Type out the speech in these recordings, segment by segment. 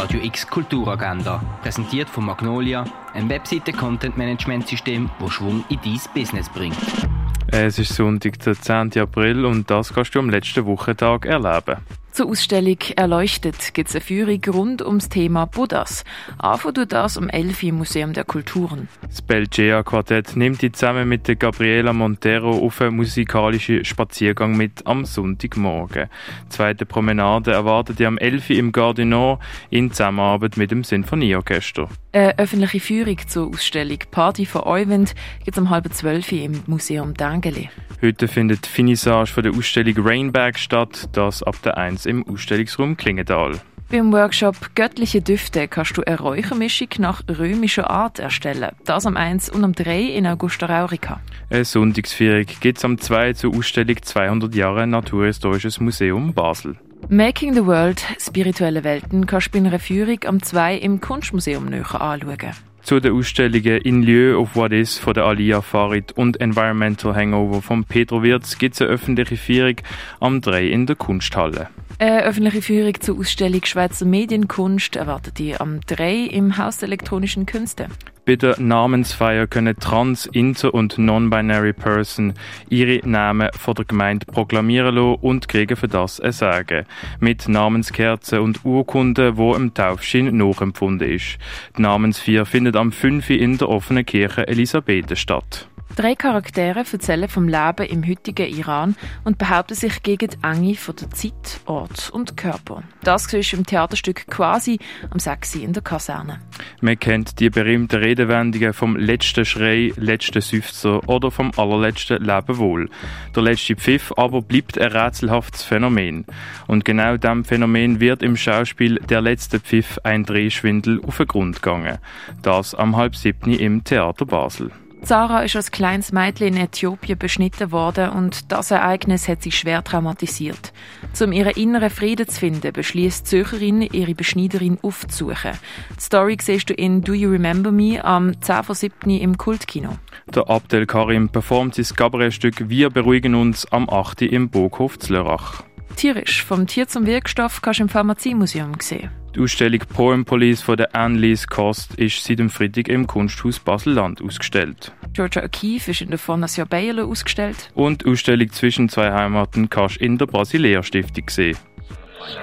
Radio X Kulturagenda, präsentiert von Magnolia, ein Webseite-Content-Management-System, das Schwung in dein Business bringt. Es ist Sonntag, der 10. April und das kannst du am letzten Wochentag erleben. Zur Ausstellung Erleuchtet gibt es eine Führung rund ums Thema Buddhas. Anfangen du das am Elfi im Museum der Kulturen. Das Belgea Quartett nimmt dich zusammen mit der Gabriela Montero auf einen musikalischen Spaziergang mit am Sonntagmorgen. Die zweite Promenade erwartet ihr am Elfi im Gardinor in Zusammenarbeit mit dem Sinfonieorchester. Eine öffentliche Führung zur Ausstellung Party for Euwind gibt es um halb zwölf im Museum Dangeli. Heute findet die Finissage von der Ausstellung Rainbag statt, das ab der 1 im Ausstellungsraum Klingenthal. Beim Workshop Göttliche Düfte kannst du eine Räuchermischung nach römischer Art erstellen. Das am 1 und am 3 in Augusta Raurica. Eine Sonntagsführung gibt es am 2 zur Ausstellung 200 Jahre Naturhistorisches Museum Basel. Making the World, spirituelle Welten, kannst du bei einer Führung am 2 im Kunstmuseum näher anschauen. Zu den Ausstellungen In Lieu of What Is von der Alia Farid und Environmental Hangover von Pedro Wirz gibt es eine öffentliche Führung am 3 in der Kunsthalle. Eine öffentliche Führung zur Ausstellung Schweizer Medienkunst erwartet ihr am 3 im Haus der elektronischen Künste. Bei der Namensfeier können Trans-, Inter- und Non-Binary Person ihre Namen von der Gemeinde proklamieren lassen und kriegen für das ein Sagen. Mit Namenskerzen und Urkunden, wo im Taufschein nachempfunden ist. Die Namensfeier findet am 5. in der offenen Kirche Elisabethen statt. Drei Charaktere erzählen vom Leben im heutigen Iran und behaupten sich gegen die Enge von der Zeit, Ort und Körper. Das ist im Theaterstück quasi am 6. in der Kaserne. Man kennt die berühmten Redewendungen vom letzten Schrei, letzten Seufzer oder vom allerletzten Lebewohl. Der letzte Pfiff aber bleibt ein rätselhaftes Phänomen. Und genau diesem Phänomen wird im Schauspiel Der letzte Pfiff ein Drehschwindel auf den Grund gegangen. Das am halb siebten im Theater Basel. Sarah ist als kleines Mädchen in Äthiopien beschnitten worden und das Ereignis hat sie schwer traumatisiert. Um ihren inneren Frieden zu finden, beschließt die Zürcherin, ihre Beschneiderin aufzusuchen. Die Story siehst du in Do You Remember Me am 10 von 7. im Kultkino. Der Abdel Karim performt sein Kabarettstück Wir beruhigen uns am 8. im Burghof Zlörach. Tierisch, vom Tier zum Wirkstoff kannst du im Pharmaziemuseum sehen. Die Ausstellung Poem Police von der Annelies Kost ist seit dem Freitag im Kunsthaus Basel-Land ausgestellt. Georgia O'Keeffe ist in der Fondation Bayerle ausgestellt. Und die Ausstellung zwischen zwei Heimaten kannst du in der Basilea Stiftung sehen.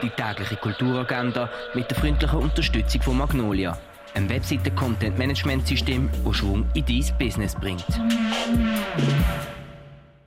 Die tägliche Kulturagenda mit der freundlichen Unterstützung von Magnolia, einem Webseite-Content-Management-System, das Schwung in dein Business bringt.